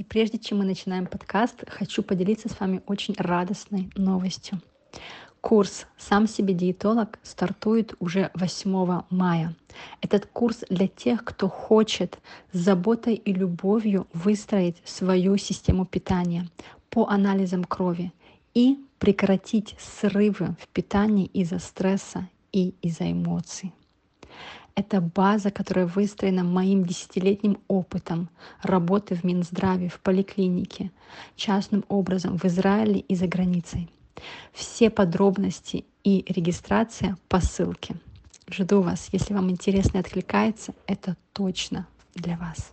И прежде чем мы начинаем подкаст, хочу поделиться с вами очень радостной новостью. Курс «Сам себе диетолог» стартует уже 8 мая. Этот курс для тех, кто хочет с заботой и любовью выстроить свою систему питания по анализам крови и прекратить срывы в питании из-за стресса и из-за эмоций. Это база, которая выстроена моим десятилетним опытом работы в Минздраве, в поликлинике, частным образом в Израиле и за границей. Все подробности и регистрация по ссылке. Жду вас. Если вам интересно и откликается, это точно для вас.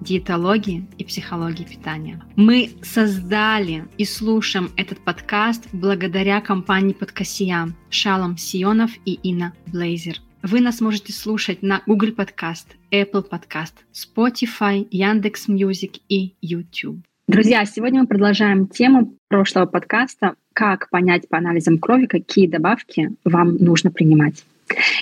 диетологии и психологии питания. Мы создали и слушаем этот подкаст благодаря компании Подкасия Шалом Сионов и Инна Блейзер. Вы нас можете слушать на Google Podcast, Apple Podcast, Spotify, Яндекс Music и YouTube. Друзья, сегодня мы продолжаем тему прошлого подкаста «Как понять по анализам крови, какие добавки вам нужно принимать».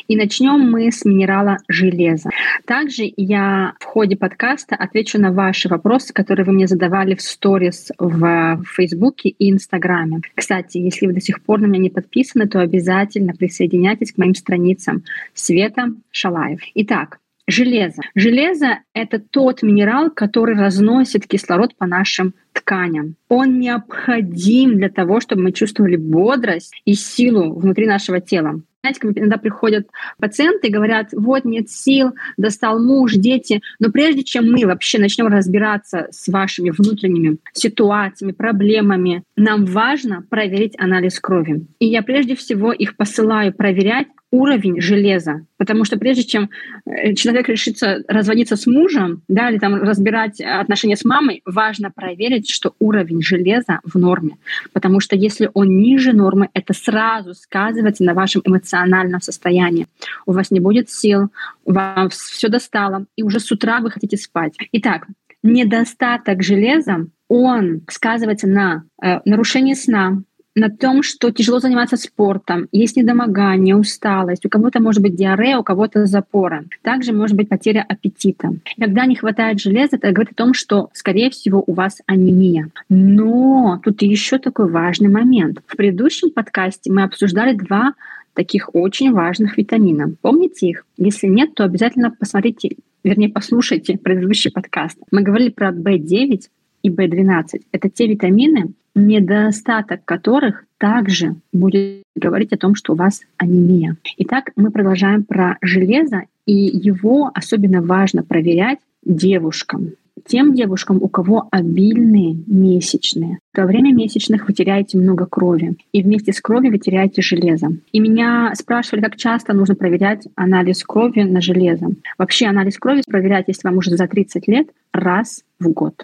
И начнем мы с минерала железа. Также я в ходе подкаста отвечу на ваши вопросы, которые вы мне задавали в сторис в Фейсбуке и Инстаграме. Кстати, если вы до сих пор на меня не подписаны, то обязательно присоединяйтесь к моим страницам Света Шалаев. Итак, Железо. Железо — это тот минерал, который разносит кислород по нашим тканям. Он необходим для того, чтобы мы чувствовали бодрость и силу внутри нашего тела. Знаете, как иногда приходят пациенты и говорят, вот нет сил, достал муж, дети. Но прежде чем мы вообще начнем разбираться с вашими внутренними ситуациями, проблемами, нам важно проверить анализ крови. И я прежде всего их посылаю проверять уровень железа. Потому что прежде чем э, человек решится разводиться с мужем, да, или там разбирать отношения с мамой, важно проверить, что уровень железа в норме. Потому что если он ниже нормы, это сразу сказывается на вашем эмоциональном состоянии. У вас не будет сил, вам все достало, и уже с утра вы хотите спать. Итак, недостаток железа, он сказывается на э, нарушении сна, на том, что тяжело заниматься спортом, есть недомогание, усталость, у кого-то может быть диарея, у кого-то запора. Также может быть потеря аппетита. Когда не хватает железа, это говорит о том, что, скорее всего, у вас анемия. Но тут еще такой важный момент. В предыдущем подкасте мы обсуждали два таких очень важных витамина. Помните их? Если нет, то обязательно посмотрите, вернее, послушайте предыдущий подкаст. Мы говорили про B9 и B12. Это те витамины, недостаток которых также будет говорить о том, что у вас анемия. Итак, мы продолжаем про железо, и его особенно важно проверять девушкам. Тем девушкам, у кого обильные месячные. Во время месячных вы теряете много крови, и вместе с кровью вы теряете железо. И меня спрашивали, как часто нужно проверять анализ крови на железо. Вообще анализ крови проверять, если вам уже за 30 лет, раз в год.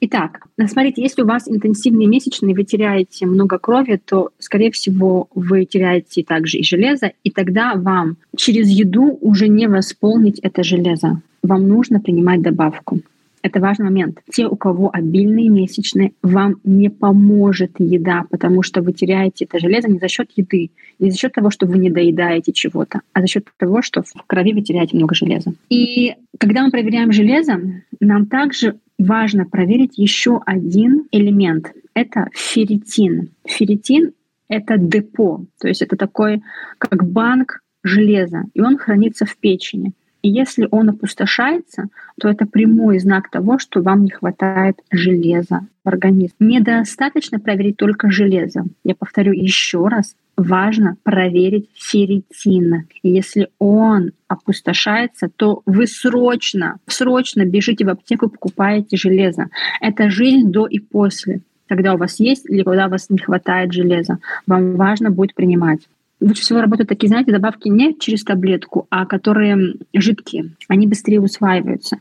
Итак, смотрите, если у вас интенсивные месячные, вы теряете много крови, то, скорее всего, вы теряете также и железо, и тогда вам через еду уже не восполнить это железо. Вам нужно принимать добавку. Это важный момент. Те, у кого обильные месячные, вам не поможет еда, потому что вы теряете это железо не за счет еды, не за счет того, что вы не доедаете чего-то, а за счет того, что в крови вы теряете много железа. И когда мы проверяем железо, нам также важно проверить еще один элемент. Это ферритин. Ферритин — это депо, то есть это такой, как банк железа, и он хранится в печени. И если он опустошается, то это прямой знак того, что вам не хватает железа в организме. Недостаточно проверить только железо. Я повторю еще раз, важно проверить ферритин. Если он опустошается, то вы срочно, срочно бежите в аптеку и покупаете железо. Это жизнь до и после когда у вас есть или когда у вас не хватает железа. Вам важно будет принимать. Лучше всего работают такие, знаете, добавки не через таблетку, а которые жидкие. Они быстрее усваиваются.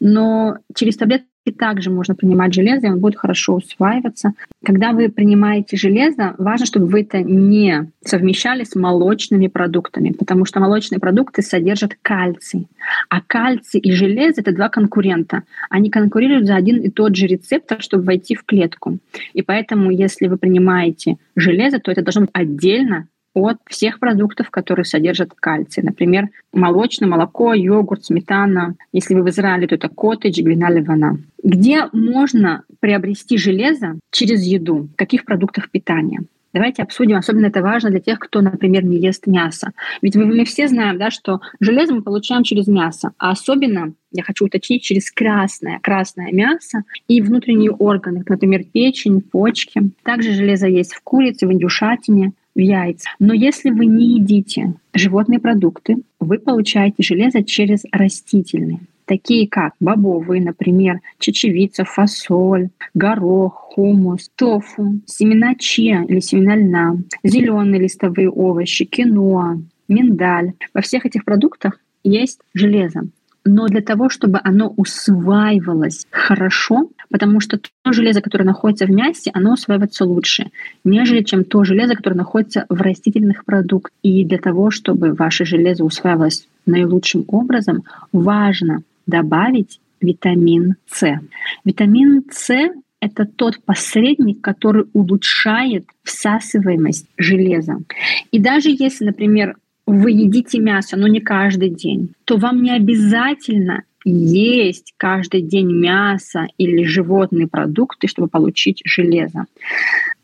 Но через таблетки также можно принимать железо, и он будет хорошо усваиваться. Когда вы принимаете железо, важно, чтобы вы это не совмещали с молочными продуктами, потому что молочные продукты содержат кальций. А кальций и железо — это два конкурента. Они конкурируют за один и тот же рецептор, чтобы войти в клетку. И поэтому, если вы принимаете железо, то это должно быть отдельно от всех продуктов, которые содержат кальций. Например, молочное молоко, йогурт, сметана. Если вы в Израиле, то это коттедж, глина ливана. Где можно приобрести железо через еду? В каких продуктах питания? Давайте обсудим, особенно это важно для тех, кто, например, не ест мясо. Ведь мы, все знаем, да, что железо мы получаем через мясо, а особенно, я хочу уточнить, через красное, красное мясо и внутренние органы, например, печень, почки. Также железо есть в курице, в индюшатине, яйца. Но если вы не едите животные продукты, вы получаете железо через растительные такие как бобовые, например, чечевица, фасоль, горох, хумус, тофу, семена чиа или семена льна, зеленые листовые овощи, киноа, миндаль. Во всех этих продуктах есть железо. Но для того, чтобы оно усваивалось хорошо, потому что то железо, которое находится в мясе, оно усваивается лучше, нежели чем то железо, которое находится в растительных продуктах. И для того, чтобы ваше железо усваивалось наилучшим образом, важно добавить витамин С. Витамин С — это тот посредник, который улучшает всасываемость железа. И даже если, например, вы едите мясо, но не каждый день, то вам не обязательно есть каждый день мясо или животные продукты, чтобы получить железо.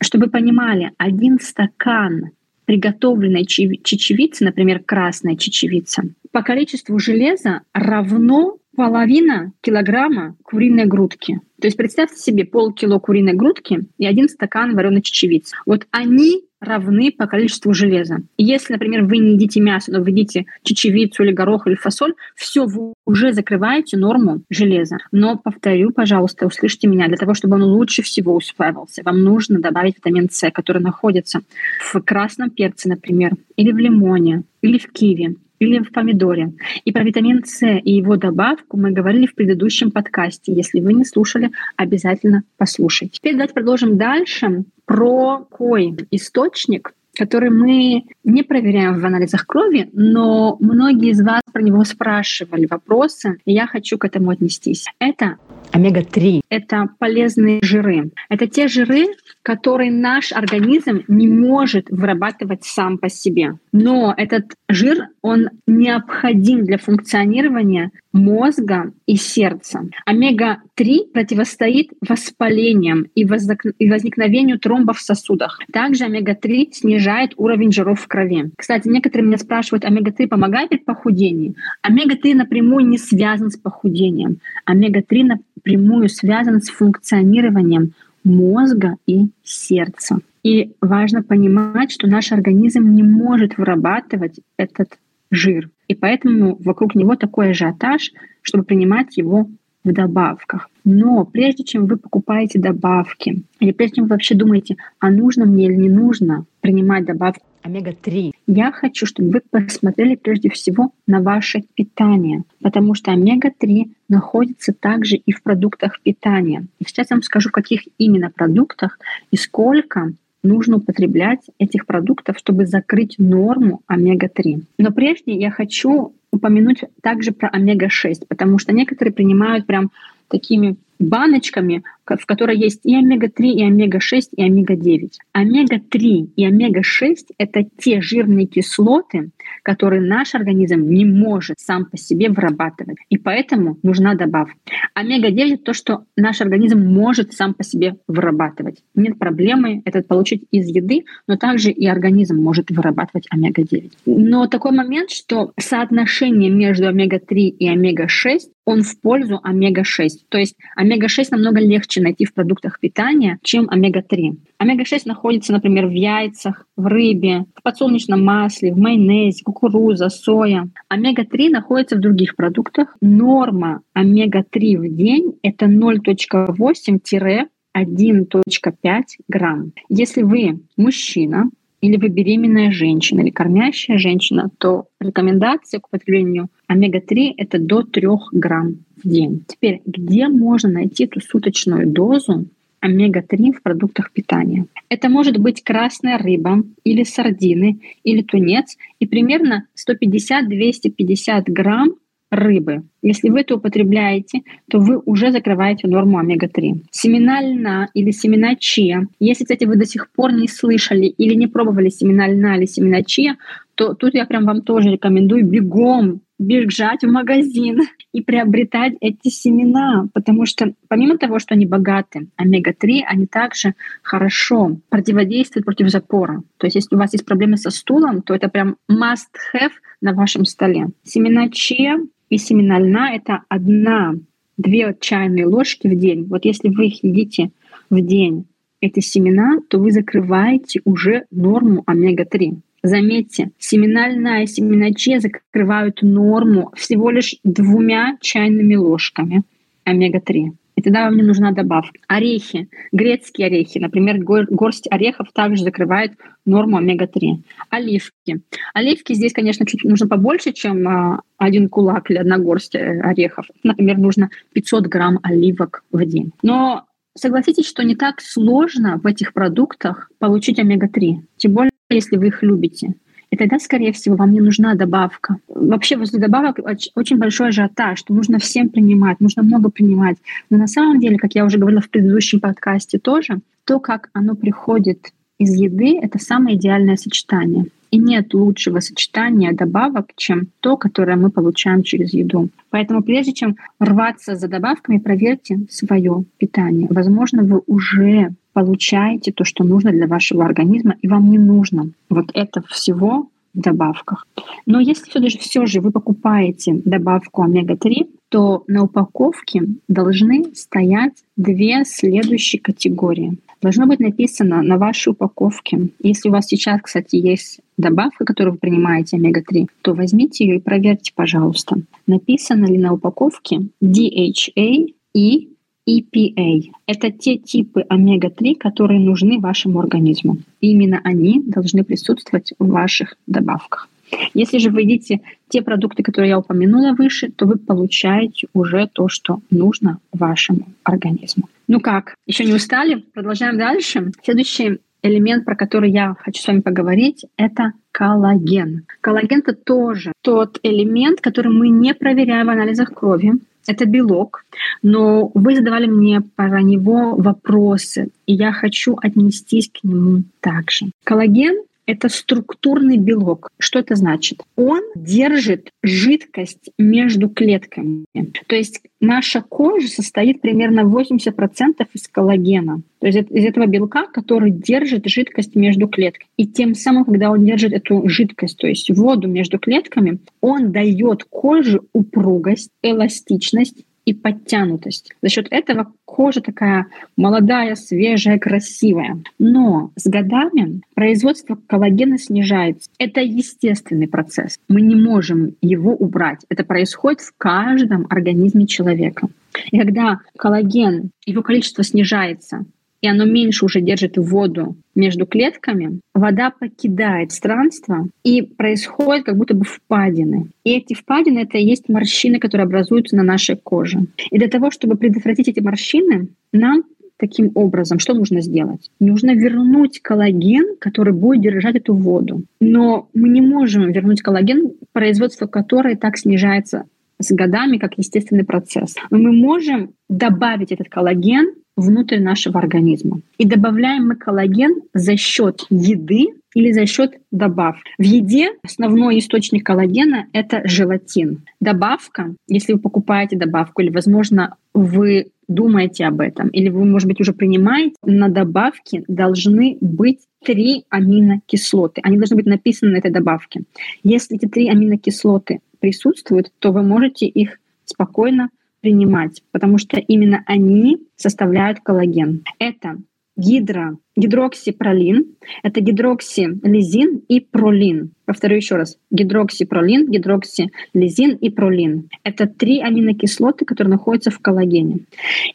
Чтобы вы понимали, один стакан приготовленной чечевицы, например, красная чечевица, по количеству железа равно половина килограмма куриной грудки. То есть представьте себе полкило куриной грудки и один стакан вареной чечевицы. Вот они равны по количеству железа. Если, например, вы не едите мясо, но вы едите чечевицу или горох или фасоль, все, вы уже закрываете норму железа. Но, повторю, пожалуйста, услышьте меня, для того, чтобы он лучше всего усваивался, вам нужно добавить витамин С, который находится в красном перце, например, или в лимоне, или в киви или в помидоре. И про витамин С и его добавку мы говорили в предыдущем подкасте. Если вы не слушали, обязательно послушайте. Теперь давайте продолжим дальше про кой источник, который мы не проверяем в анализах крови, но многие из вас про него спрашивали вопросы, и я хочу к этому отнестись. Это омега-3. Это полезные жиры. Это те жиры, которые наш организм не может вырабатывать сам по себе. Но этот жир, он необходим для функционирования мозга и сердца. Омега-3 противостоит воспалениям и возникновению тромбов в сосудах. Также омега-3 снижает уровень жиров в крови. Кстати, некоторые меня спрашивают, омега-3 помогает при похудении? Омега-3 напрямую не связан с похудением. Омега-3 напрямую связан с функционированием мозга и сердца. И важно понимать, что наш организм не может вырабатывать этот жир. И поэтому вокруг него такой ажиотаж, чтобы принимать его в добавках. Но прежде чем вы покупаете добавки, или прежде чем вы вообще думаете, а нужно мне или не нужно принимать добавку омега-3, я хочу, чтобы вы посмотрели прежде всего на ваше питание, потому что омега-3 находится также и в продуктах питания. И сейчас я вам скажу, в каких именно продуктах и сколько нужно употреблять этих продуктов, чтобы закрыть норму омега-3. Но прежде я хочу упомянуть также про омега-6, потому что некоторые принимают прям такими баночками, в которой есть и омега-3, и омега-6, и омега-9. Омега-3 и омега-6 — это те жирные кислоты, которые наш организм не может сам по себе вырабатывать. И поэтому нужна добавка. Омега-9 — то, что наш организм может сам по себе вырабатывать. Нет проблемы это получить из еды, но также и организм может вырабатывать омега-9. Но такой момент, что соотношение между омега-3 и омега-6 он в пользу омега-6. То есть омега-6 намного легче найти в продуктах питания, чем омега-3. Омега-6 находится, например, в яйцах, в рыбе, в подсолнечном масле, в майонезе, кукуруза, соя. Омега-3 находится в других продуктах. Норма омега-3 в день — это 0.8-1.5 грамм. Если вы мужчина, или вы беременная женщина, или кормящая женщина, то рекомендация к употреблению омега-3 это до 3 грамм день. Теперь, где можно найти эту суточную дозу омега-3 в продуктах питания. Это может быть красная рыба или сардины или тунец и примерно 150-250 грамм рыбы. Если вы это употребляете, то вы уже закрываете норму омега-3. Семена льна или семена чия. Если, кстати, вы до сих пор не слышали или не пробовали семена льна или семена чия, то тут я прям вам тоже рекомендую бегом бежать в магазин и приобретать эти семена, потому что помимо того, что они богаты омега-3, они также хорошо противодействуют против запора. То есть если у вас есть проблемы со стулом, то это прям must-have на вашем столе. Семена чия и семена льна — это одна-две чайные ложки в день. Вот если вы их едите в день, эти семена, то вы закрываете уже норму омега-3. Заметьте, семена льна и семена чия закрывают норму всего лишь двумя чайными ложками омега-3. И тогда вам не нужна добавка. Орехи, грецкие орехи, например, горсть орехов также закрывает норму омега-3. Оливки. Оливки здесь, конечно, чуть нужно побольше, чем а, один кулак или одна горсть э, орехов. Например, нужно 500 грамм оливок в день. Но согласитесь, что не так сложно в этих продуктах получить омега-3. Тем более если вы их любите. И тогда, скорее всего, вам не нужна добавка. Вообще возле добавок очень большой ажиотаж, что нужно всем принимать, нужно много принимать. Но на самом деле, как я уже говорила в предыдущем подкасте тоже, то, как оно приходит из еды, это самое идеальное сочетание. И нет лучшего сочетания добавок, чем то, которое мы получаем через еду. Поэтому прежде чем рваться за добавками, проверьте свое питание. Возможно, вы уже получаете то, что нужно для вашего организма, и вам не нужно вот это всего в добавках. Но если все же, все же вы покупаете добавку омега-3, то на упаковке должны стоять две следующие категории. Должно быть написано на вашей упаковке. Если у вас сейчас, кстати, есть добавка, которую вы принимаете омега-3, то возьмите ее и проверьте, пожалуйста. Написано ли на упаковке DHA и EPA. Это те типы омега-3, которые нужны вашему организму. И именно они должны присутствовать в ваших добавках. Если же вы едите те продукты, которые я упомянула выше, то вы получаете уже то, что нужно вашему организму. Ну как, еще не устали? Продолжаем дальше. Следующий элемент, про который я хочу с вами поговорить, это коллаген. Коллаген это тоже тот элемент, который мы не проверяем в анализах крови. Это белок, но вы задавали мне про него вопросы, и я хочу отнестись к нему также. Коллаген это структурный белок. Что это значит? Он держит жидкость между клетками. То есть наша кожа состоит примерно 80% из коллагена. То есть из этого белка, который держит жидкость между клетками. И тем самым, когда он держит эту жидкость, то есть воду между клетками, он дает коже упругость, эластичность и подтянутость. За счет этого кожа такая молодая, свежая, красивая. Но с годами производство коллагена снижается. Это естественный процесс. Мы не можем его убрать. Это происходит в каждом организме человека. И когда коллаген, его количество снижается, и оно меньше уже держит воду между клетками, вода покидает странство, и происходит как будто бы впадины. И эти впадины — это и есть морщины, которые образуются на нашей коже. И для того, чтобы предотвратить эти морщины, нам таким образом, что нужно сделать? Нужно вернуть коллаген, который будет держать эту воду. Но мы не можем вернуть коллаген, производство которой так снижается с годами, как естественный процесс. Но мы можем добавить этот коллаген внутрь нашего организма. И добавляем мы коллаген за счет еды или за счет добав. В еде основной источник коллагена — это желатин. Добавка, если вы покупаете добавку, или, возможно, вы думаете об этом, или вы, может быть, уже принимаете, на добавке должны быть три аминокислоты. Они должны быть написаны на этой добавке. Если эти три аминокислоты присутствуют, то вы можете их спокойно принимать, потому что именно они составляют коллаген. Это гидро, гидроксипролин, это гидроксилизин и пролин. Повторю еще раз. Гидроксипролин, гидроксилизин и пролин. Это три аминокислоты, которые находятся в коллагене.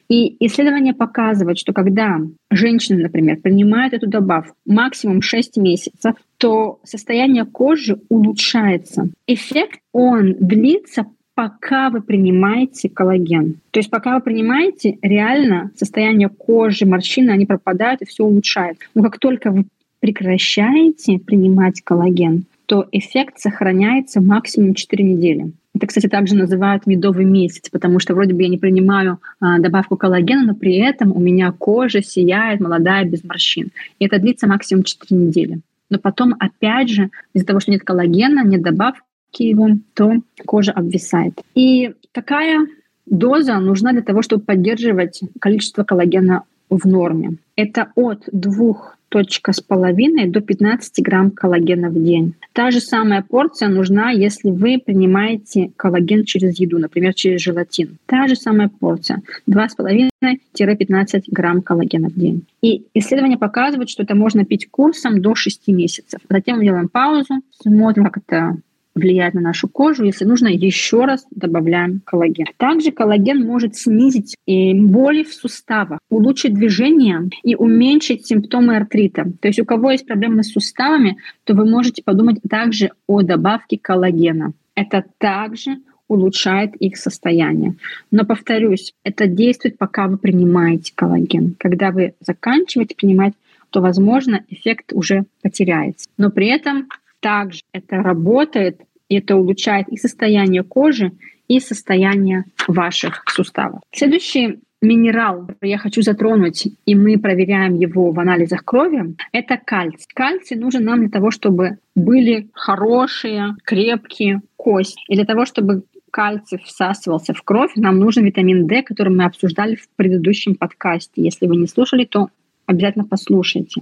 И исследования показывают, что когда женщина, например, принимает эту добавку максимум 6 месяцев, то состояние кожи улучшается. Эффект, он длится пока вы принимаете коллаген. То есть пока вы принимаете, реально состояние кожи, морщины, они пропадают и все улучшает. Но как только вы прекращаете принимать коллаген, то эффект сохраняется максимум 4 недели. Это, кстати, также называют медовый месяц, потому что вроде бы я не принимаю а, добавку коллагена, но при этом у меня кожа сияет, молодая, без морщин. И это длится максимум 4 недели. Но потом, опять же, из-за того, что нет коллагена, нет добавки его, то кожа обвисает. И такая доза нужна для того, чтобы поддерживать количество коллагена в норме. Это от двух точка с половиной до 15 грамм коллагена в день. Та же самая порция нужна, если вы принимаете коллаген через еду, например, через желатин. Та же самая порция 2,5-15 грамм коллагена в день. И исследования показывают, что это можно пить курсом до 6 месяцев. Затем мы делаем паузу, смотрим, как это влияет на нашу кожу. Если нужно, еще раз добавляем коллаген. Также коллаген может снизить боли в суставах, улучшить движение и уменьшить симптомы артрита. То есть у кого есть проблемы с суставами, то вы можете подумать также о добавке коллагена. Это также улучшает их состояние. Но повторюсь, это действует, пока вы принимаете коллаген. Когда вы заканчиваете принимать, то, возможно, эффект уже потеряется. Но при этом также это работает, и это улучшает и состояние кожи, и состояние ваших суставов. Следующий минерал, который я хочу затронуть, и мы проверяем его в анализах крови, это кальций. Кальций нужен нам для того, чтобы были хорошие, крепкие кости. И для того, чтобы кальций всасывался в кровь, нам нужен витамин D, который мы обсуждали в предыдущем подкасте. Если вы не слушали, то обязательно послушайте.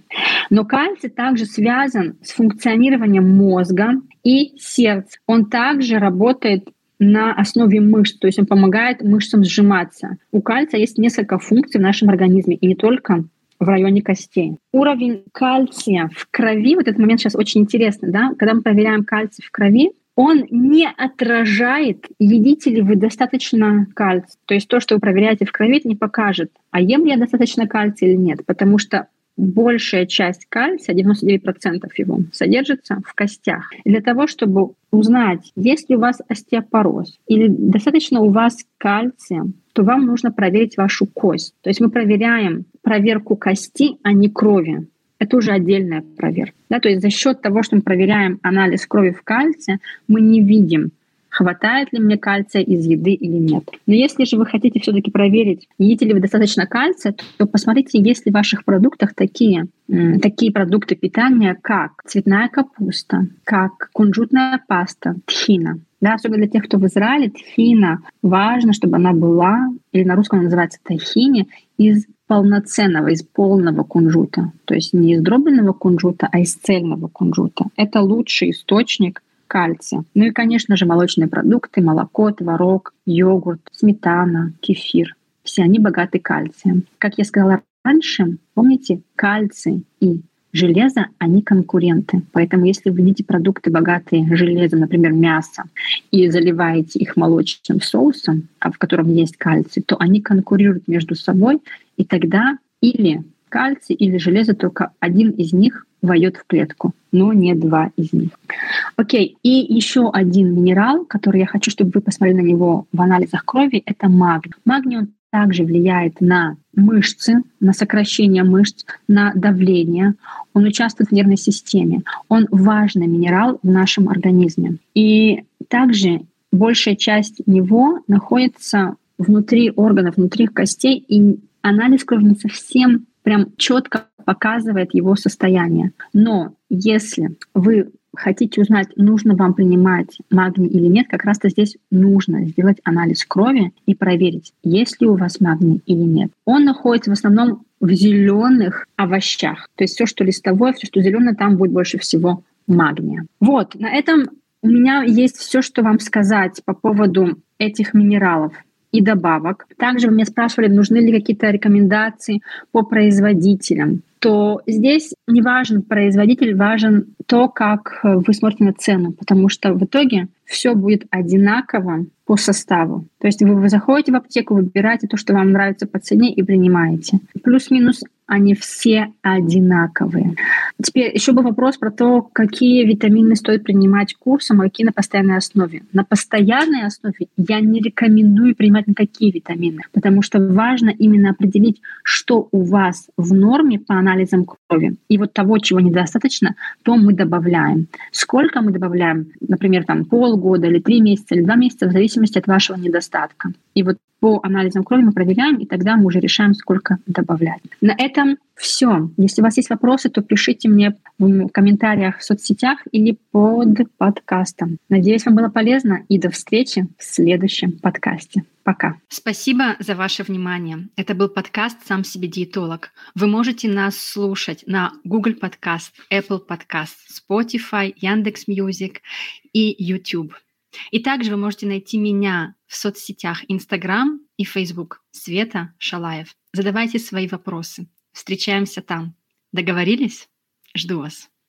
Но кальций также связан с функционированием мозга и сердца. Он также работает на основе мышц, то есть он помогает мышцам сжиматься. У кальция есть несколько функций в нашем организме, и не только в районе костей. Уровень кальция в крови, вот этот момент сейчас очень интересный, да, когда мы проверяем кальций в крови, он не отражает, едите ли вы достаточно кальция. То есть то, что вы проверяете в крови, не покажет, а ем ли я достаточно кальция или нет. Потому что большая часть кальция, 99% его, содержится в костях. И для того, чтобы узнать, есть ли у вас остеопороз или достаточно у вас кальция, то вам нужно проверить вашу кость. То есть мы проверяем проверку кости, а не крови это уже отдельная проверка. Да? То есть за счет того, что мы проверяем анализ крови в кальция, мы не видим, хватает ли мне кальция из еды или нет. Но если же вы хотите все-таки проверить, едите ли вы достаточно кальция, то посмотрите, есть ли в ваших продуктах такие, такие продукты питания, как цветная капуста, как кунжутная паста, тхина. Да, особенно для тех, кто в Израиле, тхина важно, чтобы она была, или на русском называется тахини, из полноценного, из полного кунжута. То есть не из дробленного кунжута, а из цельного кунжута. Это лучший источник кальция. Ну и, конечно же, молочные продукты, молоко, творог, йогурт, сметана, кефир. Все они богаты кальцием. Как я сказала раньше, помните, кальций и железо, они конкуренты. Поэтому если вы едите продукты, богатые железом, например, мясо, и заливаете их молочным соусом, а в котором есть кальций, то они конкурируют между собой, и тогда или кальций, или железо, только один из них войдет в клетку, но не два из них. Окей, и еще один минерал, который я хочу, чтобы вы посмотрели на него в анализах крови, это магний. Магний он также влияет на мышцы, на сокращение мышц, на давление. Он участвует в нервной системе. Он важный минерал в нашем организме. И также большая часть него находится внутри органов, внутри костей, и анализ крови не совсем прям четко показывает его состояние. Но если вы хотите узнать, нужно вам принимать магний или нет, как раз-то здесь нужно сделать анализ крови и проверить, есть ли у вас магний или нет. Он находится в основном в зеленых овощах. То есть все, что листовое, все, что зеленое, там будет больше всего магния. Вот, на этом у меня есть все, что вам сказать по поводу этих минералов и добавок. Также вы меня спрашивали, нужны ли какие-то рекомендации по производителям то здесь не важен производитель, важен то, как вы смотрите на цену, потому что в итоге все будет одинаково по составу. То есть вы, заходите в аптеку, выбираете то, что вам нравится по цене и принимаете. Плюс-минус они все одинаковые. Теперь еще был вопрос про то, какие витамины стоит принимать курсом, а какие на постоянной основе. На постоянной основе я не рекомендую принимать никакие витамины, потому что важно именно определить, что у вас в норме по анализам крови. И вот того, чего недостаточно, то мы добавляем. Сколько мы добавляем? Например, там полгода или три месяца или два месяца в зависимости от вашего недостатка. И вот по анализам крови мы проверяем, и тогда мы уже решаем, сколько добавлять. На этом все. Если у вас есть вопросы, то пишите мне в комментариях в соцсетях или под подкастом. Надеюсь, вам было полезно и до встречи в следующем подкасте. Пока. Спасибо за ваше внимание. Это был подкаст «Сам себе диетолог». Вы можете нас слушать на Google Podcast, Apple Podcast, Spotify, Яндекс.Мьюзик и YouTube. И также вы можете найти меня в соцсетях Instagram и Facebook Света Шалаев. Задавайте свои вопросы. Встречаемся там. Договорились? Жду вас.